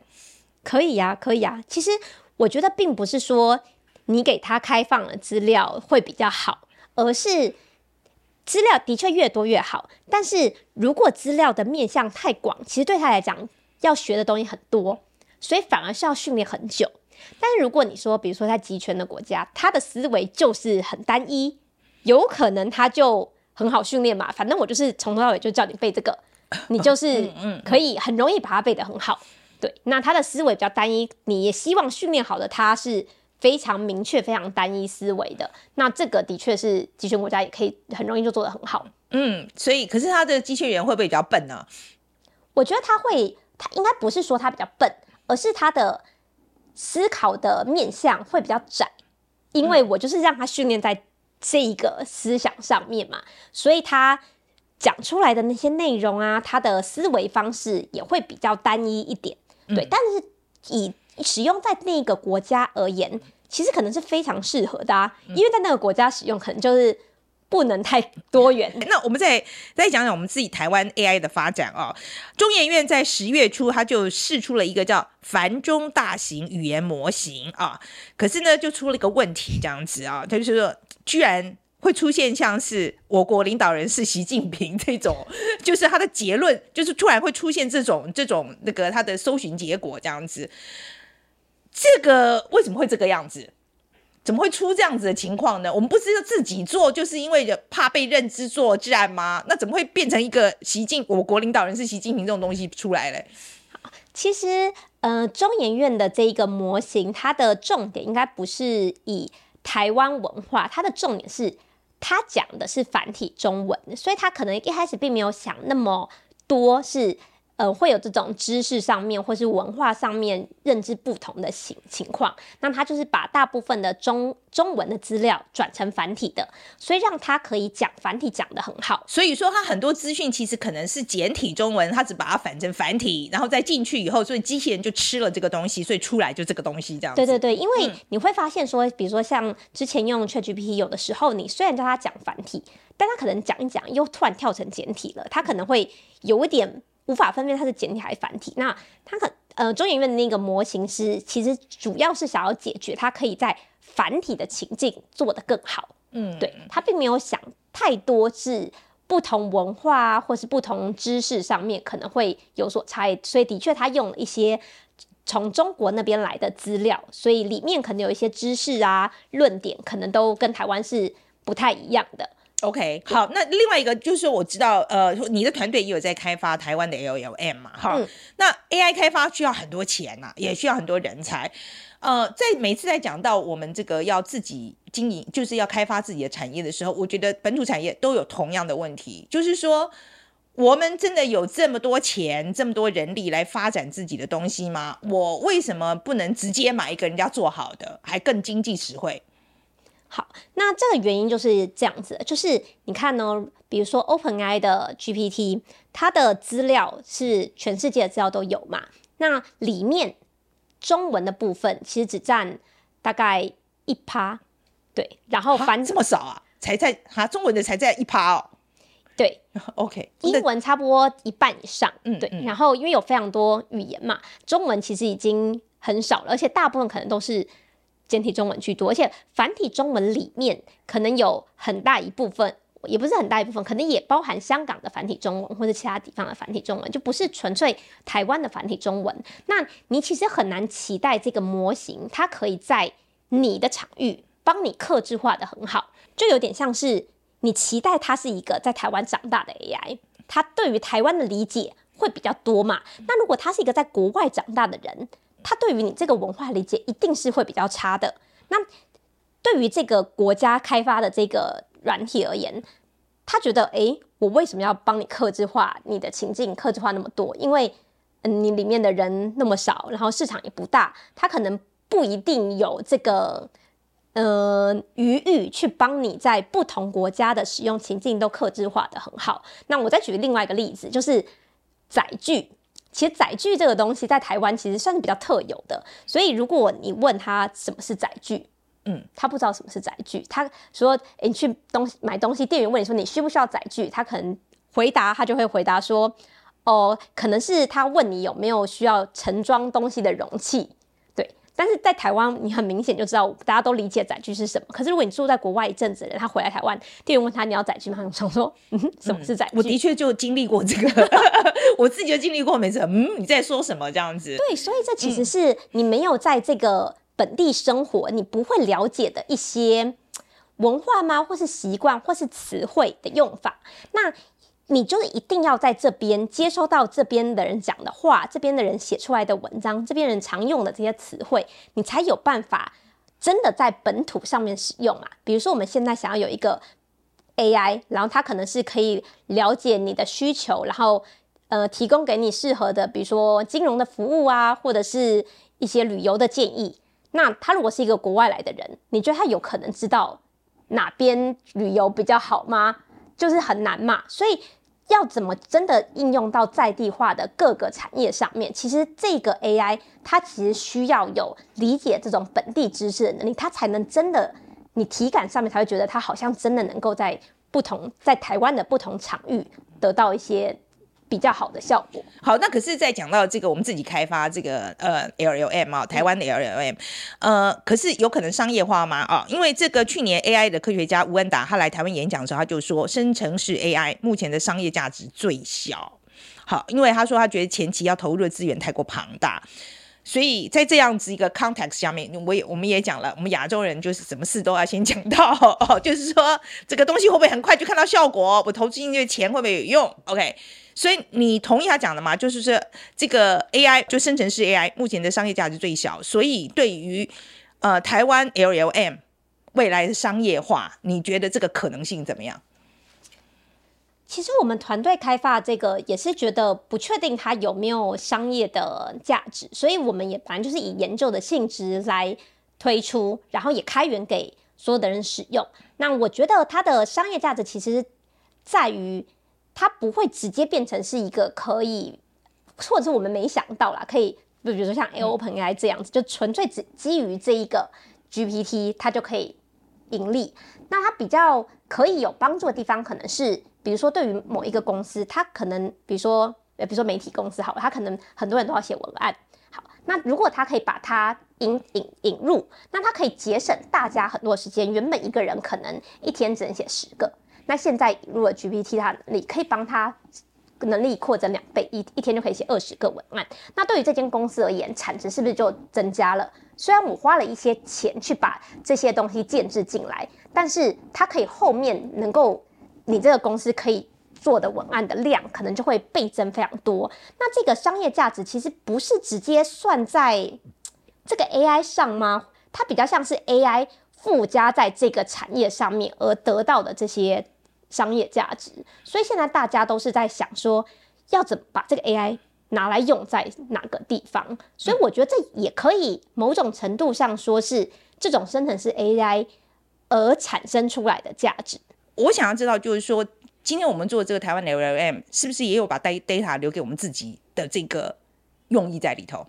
可以呀、可以呀、啊。其实我觉得并不是说你给他开放的资料会比较好，而是资料的确越多越好。但是如果资料的面向太广，其实对他来讲要学的东西很多，所以反而是要训练很久。但是如果你说，比如说在集权的国家，他的思维就是很单一。有可能他就很好训练嘛，反正我就是从头到尾就叫你背这个，你就是可以很容易把它背得很好。对，那他的思维比较单一，你也希望训练好的他是非常明确、非常单一思维的。那这个的确是集权国家也可以很容易就做得很好。嗯，所以可是他的机器人会不会比较笨呢？我觉得他会，他应该不是说他比较笨，而是他的思考的面向会比较窄，因为我就是让他训练在。这一个思想上面嘛，所以他讲出来的那些内容啊，他的思维方式也会比较单一一点，对。嗯、但是以使用在那个国家而言，其实可能是非常适合的啊，因为在那个国家使用，可能就是不能太多元。那我们再再讲讲我们自己台湾 AI 的发展啊，中研院在十月初，他就试出了一个叫繁中大型语言模型啊，可是呢，就出了一个问题，这样子啊，他就是说。居然会出现像是我国领导人是习近平这种，就是他的结论，就是突然会出现这种这种那个他的搜寻结果这样子。这个为什么会这个样子？怎么会出这样子的情况呢？我们不是要自己做，就是因为怕被认知作战吗？那怎么会变成一个习近我国领导人是习近平这种东西出来嘞？其实，呃，中研院的这一个模型，它的重点应该不是以。台湾文化，它的重点是，它讲的是繁体中文，所以它可能一开始并没有想那么多是。呃，会有这种知识上面或是文化上面认知不同的情情况，那他就是把大部分的中中文的资料转成繁体的，所以让他可以讲繁体讲得很好。所以说，他很多资讯其实可能是简体中文，他只把它反成繁体，然后再进去以后，所以机器人就吃了这个东西，所以出来就这个东西这样。对对对，因为你会发现说，比如说像之前用 ChatGPT，有的时候你虽然叫他讲繁体，但他可能讲一讲又突然跳成简体了，他可能会有一点。无法分辨它是简体还是繁体。那它可呃，中研院的那个模型是，其实主要是想要解决它可以在繁体的情境做得更好。嗯，对，它并没有想太多是不同文化或是不同知识上面可能会有所差异，所以的确它用了一些从中国那边来的资料，所以里面可能有一些知识啊、论点，可能都跟台湾是不太一样的。OK，好，那另外一个就是我知道，呃，你的团队也有在开发台湾的 LLM 嘛，哈、嗯，那 AI 开发需要很多钱呐、啊，也需要很多人才，呃，在每次在讲到我们这个要自己经营，就是要开发自己的产业的时候，我觉得本土产业都有同样的问题，就是说，我们真的有这么多钱、这么多人力来发展自己的东西吗？我为什么不能直接买一个人家做好的，还更经济实惠？好，那这个原因就是这样子，就是你看呢，比如说 OpenAI 的 GPT，它的资料是全世界的资料都有嘛，那里面中文的部分其实只占大概一趴，对，然后翻这么少啊，才在哈中文的才在一趴哦，对，OK，英文差不多一半以上，嗯，对，然后因为有非常多语言嘛，中文其实已经很少了，而且大部分可能都是。简体中文居多，而且繁体中文里面可能有很大一部分，也不是很大一部分，可能也包含香港的繁体中文或者其他地方的繁体中文，就不是纯粹台湾的繁体中文。那你其实很难期待这个模型，它可以在你的场域帮你客制化的很好，就有点像是你期待它是一个在台湾长大的 AI，它对于台湾的理解会比较多嘛？那如果它是一个在国外长大的人，他对于你这个文化理解一定是会比较差的。那对于这个国家开发的这个软体而言，他觉得，哎，我为什么要帮你克制化你的情境，克制化那么多？因为嗯，你里面的人那么少，然后市场也不大，他可能不一定有这个呃余裕去帮你在不同国家的使用情境都克制化的很好。那我再举另外一个例子，就是载具。其实载具这个东西在台湾其实算是比较特有的，所以如果你问他什么是载具，嗯，他不知道什么是载具。他说：“诶，你去东西买东西，店员问你说你需不需要载具？”他可能回答，他就会回答说：“哦，可能是他问你有没有需要盛装东西的容器。”但是在台湾，你很明显就知道，大家都理解载具是什么。可是如果你住在国外一阵子的人，他回来台湾，店员问他你要载具吗？我想说，嗯，什么是载具？我的确就经历过这个，我自己就经历过，每次嗯，你在说什么这样子？对，所以这其实是你没有在这个本地生活，你不会了解的一些文化吗？或是习惯，或是词汇的用法？那。你就是一定要在这边接收到这边的人讲的话，这边的人写出来的文章，这边人常用的这些词汇，你才有办法真的在本土上面使用啊。比如说，我们现在想要有一个 AI，然后它可能是可以了解你的需求，然后呃提供给你适合的，比如说金融的服务啊，或者是一些旅游的建议。那他如果是一个国外来的人，你觉得他有可能知道哪边旅游比较好吗？就是很难嘛，所以。要怎么真的应用到在地化的各个产业上面？其实这个 AI 它其实需要有理解这种本地知识的能力，它才能真的你体感上面才会觉得它好像真的能够在不同在台湾的不同场域得到一些。比较好的效果。好，那可是，在讲到这个，我们自己开发这个呃 LLM 啊，台湾的 LLM，呃，可是有可能商业化吗？啊，因为这个去年 AI 的科学家吴恩达他来台湾演讲的时候，他就说，生成式 AI 目前的商业价值最小。好，因为他说他觉得前期要投入的资源太过庞大，所以在这样子一个 context 下面，我也我们也讲了，我们亚洲人就是什么事都要先讲到哦，就是说这个东西会不会很快就看到效果？我投资进去的钱会不会有用？OK。所以你同意他讲的吗？就是说，这个 AI 就生成式 AI 目前的商业价值最小，所以对于呃台湾 LLM 未来的商业化，你觉得这个可能性怎么样？其实我们团队开发这个也是觉得不确定它有没有商业的价值，所以我们也反正就是以研究的性质来推出，然后也开源给所有的人使用。那我觉得它的商业价值其实在于。它不会直接变成是一个可以，或者是我们没想到啦，可以，比如说像 OpenAI 这样子，就纯粹只基于这一个 GPT，它就可以盈利。那它比较可以有帮助的地方，可能是，比如说对于某一个公司，它可能，比如说，呃，比如说媒体公司，好了，它可能很多人都要写文案，好，那如果它可以把它引引引入，那它可以节省大家很多时间，原本一个人可能一天只能写十个。那现在如果 GPT 它你可以帮他能力扩增两倍，一一天就可以写二十个文案。那对于这间公司而言，产值是不是就增加了？虽然我花了一些钱去把这些东西建置进来，但是它可以后面能够你这个公司可以做的文案的量，可能就会倍增非常多。那这个商业价值其实不是直接算在这个 AI 上吗？它比较像是 AI 附加在这个产业上面而得到的这些。商业价值，所以现在大家都是在想说，要怎么把这个 AI 拿来用在哪个地方？所以我觉得这也可以某种程度上说是这种生成式 AI 而产生出来的价值。我想要知道，就是说，今天我们做这个台湾 LLM，是不是也有把 data 留给我们自己的这个用意在里头？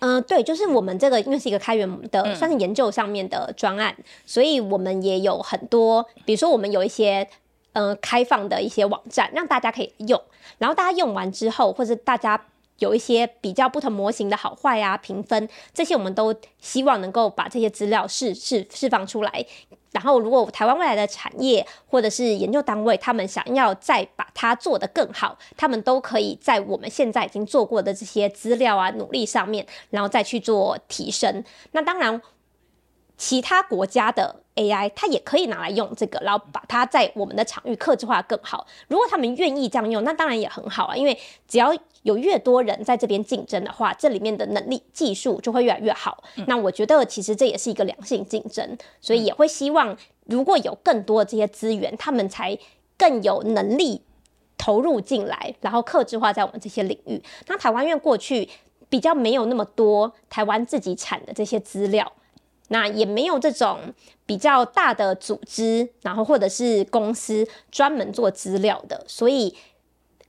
嗯、呃，对，就是我们这个因为是一个开源的，嗯、算是研究上面的专案，所以我们也有很多，比如说我们有一些呃开放的一些网站，让大家可以用，然后大家用完之后，或者大家有一些比较不同模型的好坏啊评分，这些我们都希望能够把这些资料释释释放出来。然后，如果台湾未来的产业或者是研究单位，他们想要再把它做得更好，他们都可以在我们现在已经做过的这些资料啊、努力上面，然后再去做提升。那当然，其他国家的 AI 它也可以拿来用这个，然后把它在我们的场域克制化更好。如果他们愿意这样用，那当然也很好啊，因为只要有越多人在这边竞争的话，这里面的能力、技术就会越来越好。嗯、那我觉得其实这也是一个良性竞争，所以也会希望如果有更多的这些资源，他们才更有能力投入进来，然后克制化在我们这些领域。那台湾因为过去比较没有那么多台湾自己产的这些资料，那也没有这种比较大的组织，然后或者是公司专门做资料的，所以。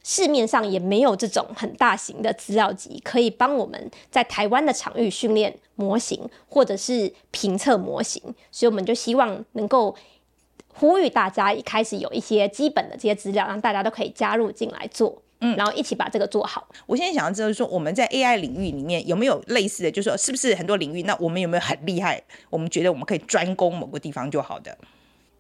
市面上也没有这种很大型的资料集，可以帮我们在台湾的场域训练模型，或者是评测模型，所以我们就希望能够呼吁大家一开始有一些基本的这些资料，让大家都可以加入进来做，嗯，然后一起把这个做好。我现在想要知道说，我们在 AI 领域里面有没有类似的，就是说是不是很多领域，那我们有没有很厉害？我们觉得我们可以专攻某个地方就好的。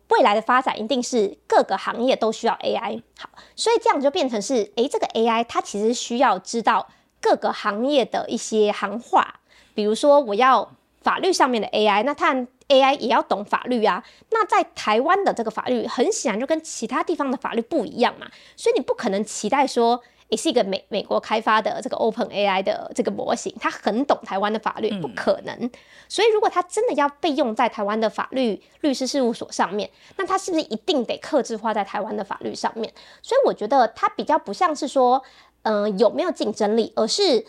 未来的发展一定是各个行业都需要 AI，好，所以这样就变成是，诶，这个 AI 它其实需要知道各个行业的一些行话，比如说我要法律上面的 AI，那它 AI 也要懂法律啊。那在台湾的这个法律，很显然就跟其他地方的法律不一样嘛，所以你不可能期待说。也是一个美美国开发的这个 Open AI 的这个模型，它很懂台湾的法律，不可能。嗯、所以如果它真的要被用在台湾的法律律师事务所上面，那它是不是一定得克制化在台湾的法律上面？所以我觉得它比较不像是说，嗯、呃，有没有竞争力，而是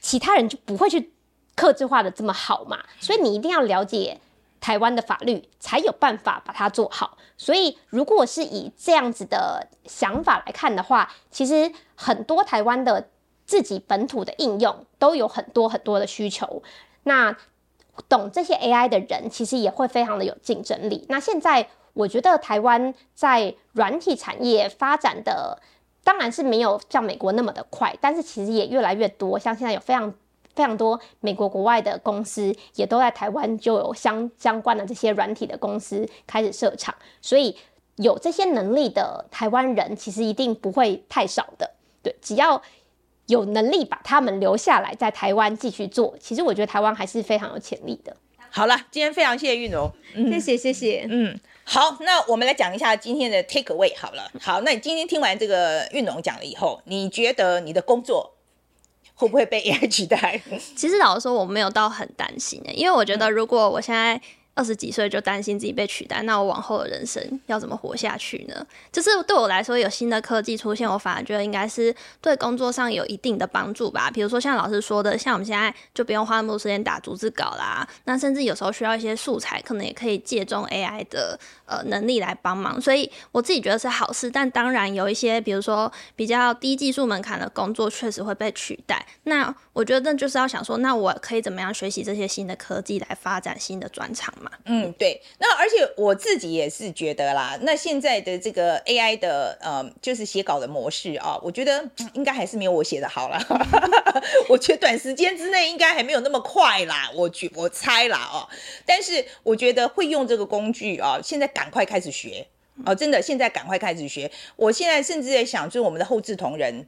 其他人就不会去克制化的这么好嘛。所以你一定要了解。台湾的法律才有办法把它做好，所以如果是以这样子的想法来看的话，其实很多台湾的自己本土的应用都有很多很多的需求。那懂这些 AI 的人，其实也会非常的有竞争力。那现在我觉得台湾在软体产业发展的，当然是没有像美国那么的快，但是其实也越来越多，像现在有非常。非常多美国国外的公司也都在台湾，就有相相关的这些软体的公司开始设厂，所以有这些能力的台湾人其实一定不会太少的。对，只要有能力把他们留下来在台湾继续做，其实我觉得台湾还是非常有潜力的。好了，今天非常谢谢韵蓉，嗯、谢谢谢谢，嗯，好，那我们来讲一下今天的 take away 好了，好，那你今天听完这个韵蓉讲了以后，你觉得你的工作？会不会被 AI 取代？其实老实说，我没有到很担心的，因为我觉得如果我现在。二十几岁就担心自己被取代，那我往后的人生要怎么活下去呢？就是对我来说，有新的科技出现，我反而觉得应该是对工作上有一定的帮助吧。比如说像老师说的，像我们现在就不用花那么多时间打逐字稿啦，那甚至有时候需要一些素材，可能也可以借重 AI 的呃能力来帮忙。所以我自己觉得是好事。但当然有一些，比如说比较低技术门槛的工作，确实会被取代。那我觉得那就是要想说，那我可以怎么样学习这些新的科技来发展新的专长嘛？嗯，对，那而且我自己也是觉得啦，那现在的这个 AI 的呃，就是写稿的模式啊，我觉得应该还是没有我写的好了。我觉得短时间之内应该还没有那么快啦，我觉我猜啦哦。但是我觉得会用这个工具啊，现在赶快开始学哦，真的，现在赶快开始学。我现在甚至在想，就是我们的后置同仁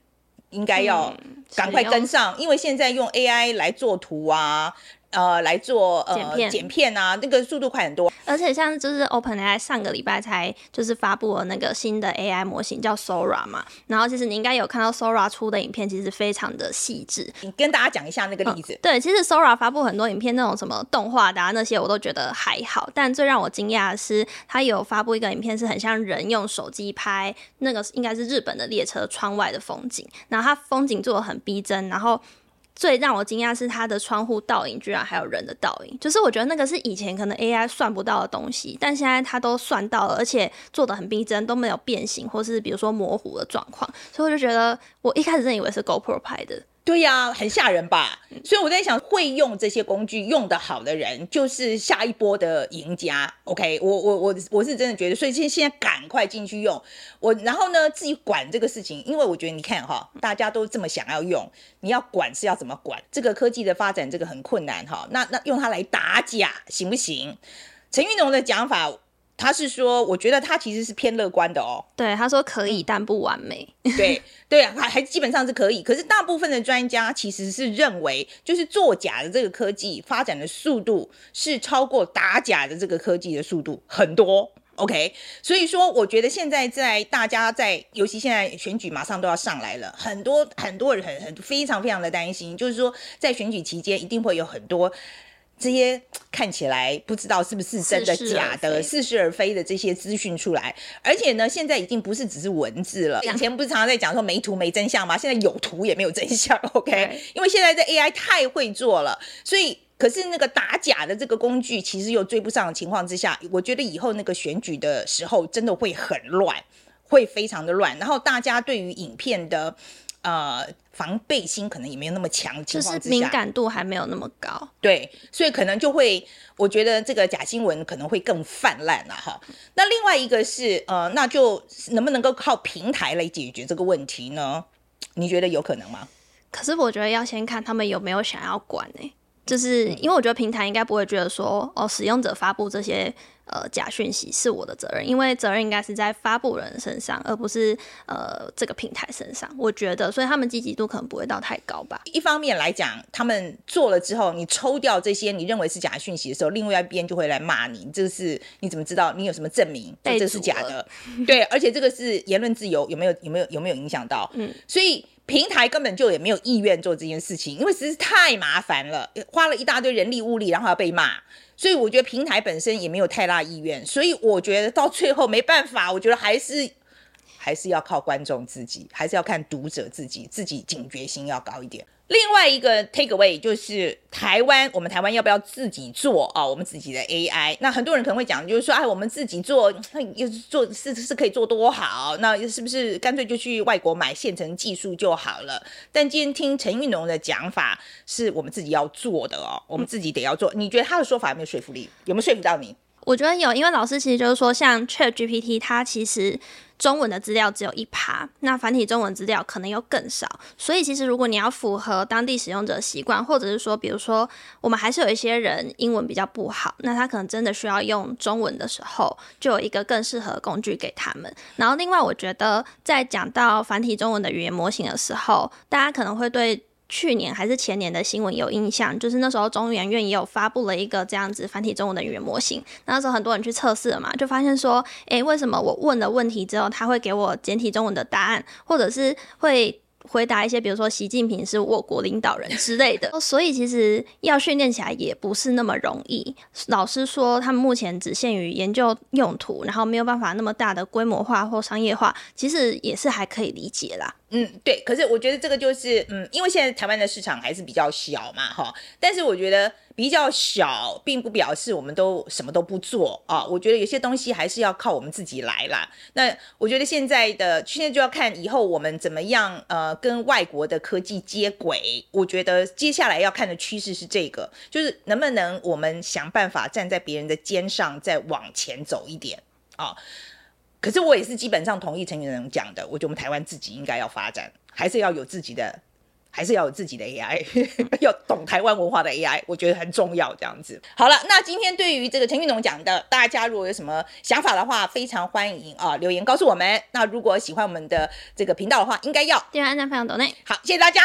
应该要赶快跟上，因为现在用 AI 来做图啊。呃，来做呃剪片，剪片啊，那个速度快很多。而且像就是 OpenAI 上个礼拜才就是发布了那个新的 AI 模型叫 Sora 嘛，然后其实你应该有看到 Sora 出的影片，其实非常的细致。你跟大家讲一下那个例子。嗯、对，其实 Sora 发布很多影片，那种什么动画的、啊、那些，我都觉得还好。但最让我惊讶的是，他有发布一个影片，是很像人用手机拍那个，应该是日本的列车窗外的风景，然后它风景做的很逼真，然后。最让我惊讶是它的窗户倒影居然还有人的倒影，就是我觉得那个是以前可能 AI 算不到的东西，但现在它都算到了，而且做的很逼真，都没有变形或是比如说模糊的状况，所以我就觉得我一开始真以为是 GoPro 拍的。对呀、很吓人吧？所以我在想，会用这些工具用得好的人，就是下一波的赢家。OK，我我我我是真的觉得，所以现现在赶快进去用我，然后呢自己管这个事情，因为我觉得你看哈，大家都这么想要用，你要管是要怎么管？这个科技的发展这个很困难哈。那那用它来打假行不行？陈玉农的讲法。他是说，我觉得他其实是偏乐观的哦。对，他说可以，但不完美。对对啊，还还基本上是可以。可是大部分的专家其实是认为，就是作假的这个科技发展的速度是超过打假的这个科技的速度很多。OK，所以说我觉得现在在大家在，尤其现在选举马上都要上来了，很多很多人很很非常非常的担心，就是说在选举期间一定会有很多。这些看起来不知道是不是真的假的、似是而非的这些资讯出来，而且呢，现在已经不是只是文字了。以前不是常常在讲说没图没真相吗？现在有图也没有真相。OK，因为现在这 AI 太会做了，所以可是那个打假的这个工具其实又追不上的情况之下，我觉得以后那个选举的时候真的会很乱，会非常的乱。然后大家对于影片的。呃，防备心可能也没有那么强，就是敏感度还没有那么高，对，所以可能就会，我觉得这个假新闻可能会更泛滥了哈。那另外一个是，呃，那就能不能够靠平台来解决这个问题呢？你觉得有可能吗？可是我觉得要先看他们有没有想要管呢、欸，就是因为我觉得平台应该不会觉得说，哦，使用者发布这些。呃，假讯息是我的责任，因为责任应该是在发布人身上，而不是呃这个平台身上。我觉得，所以他们积极度可能不会到太高吧。一方面来讲，他们做了之后，你抽掉这些你认为是假讯息的时候，另外一边就会来骂你。这个是你怎么知道？你有什么证明？这是假的？对，而且这个是言论自由，有没有有没有有没有影响到？嗯，所以平台根本就也没有意愿做这件事情，因为实在太麻烦了，花了一大堆人力物力，然后要被骂。所以我觉得平台本身也没有太大意愿，所以我觉得到最后没办法，我觉得还是还是要靠观众自己，还是要看读者自己，自己警觉性要高一点。另外一个 take away 就是台湾，我们台湾要不要自己做啊？我们自己的 AI？那很多人可能会讲，就是说，哎，我们自己做，那又做是是可以做多好？那是不是干脆就去外国买现成技术就好了？但今天听陈玉农的讲法，是我们自己要做的哦，我们自己得要做。你觉得他的说法有没有说服力？有没有说服到你？我觉得有，因为老师其实就是说，像 ChatGPT，它其实中文的资料只有一趴，那繁体中文资料可能又更少。所以其实如果你要符合当地使用者习惯，或者是说，比如说我们还是有一些人英文比较不好，那他可能真的需要用中文的时候，就有一个更适合的工具给他们。然后另外，我觉得在讲到繁体中文的语言模型的时候，大家可能会对。去年还是前年的新闻有印象，就是那时候中研院也有发布了一个这样子繁体中文的语言模型，那时候很多人去测试了嘛，就发现说，诶，为什么我问了问题之后，他会给我简体中文的答案，或者是会。回答一些，比如说习近平是我国领导人之类的，所以其实要训练起来也不是那么容易。老师说，他们目前只限于研究用途，然后没有办法那么大的规模化或商业化，其实也是还可以理解啦。嗯，对。可是我觉得这个就是，嗯，因为现在台湾的市场还是比较小嘛，哈。但是我觉得。比较小，并不表示我们都什么都不做啊。我觉得有些东西还是要靠我们自己来啦。那我觉得现在的现在就要看以后我们怎么样呃跟外国的科技接轨。我觉得接下来要看的趋势是这个，就是能不能我们想办法站在别人的肩上再往前走一点啊。可是我也是基本上同意陈昱农讲的，我觉得我们台湾自己应该要发展，还是要有自己的。还是要有自己的 AI，要懂台湾文化的 AI，我觉得很重要。这样子，好了，那今天对于这个陈昱农讲的，大家如果有什么想法的话，非常欢迎啊留言告诉我们。那如果喜欢我们的这个频道的话，应该要订阅、按赞、分享、抖内。好，谢谢大家。